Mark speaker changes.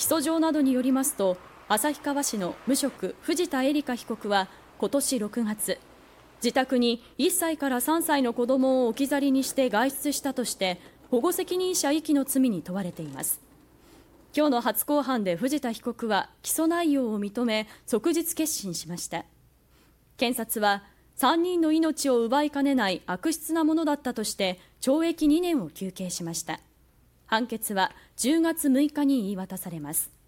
Speaker 1: 起訴状などによりますと旭川市の無職藤田絵梨香被告は今年6月自宅に1歳から3歳の子供を置き去りにして外出したとして保護責任者遺棄の罪に問われています。今日の初公判で藤田被告は起訴内容を認め即日結審しました。検察は3人の命を奪いかねない悪質なものだったとして懲役2年を求刑しました。判決は10月6日に言い渡されます。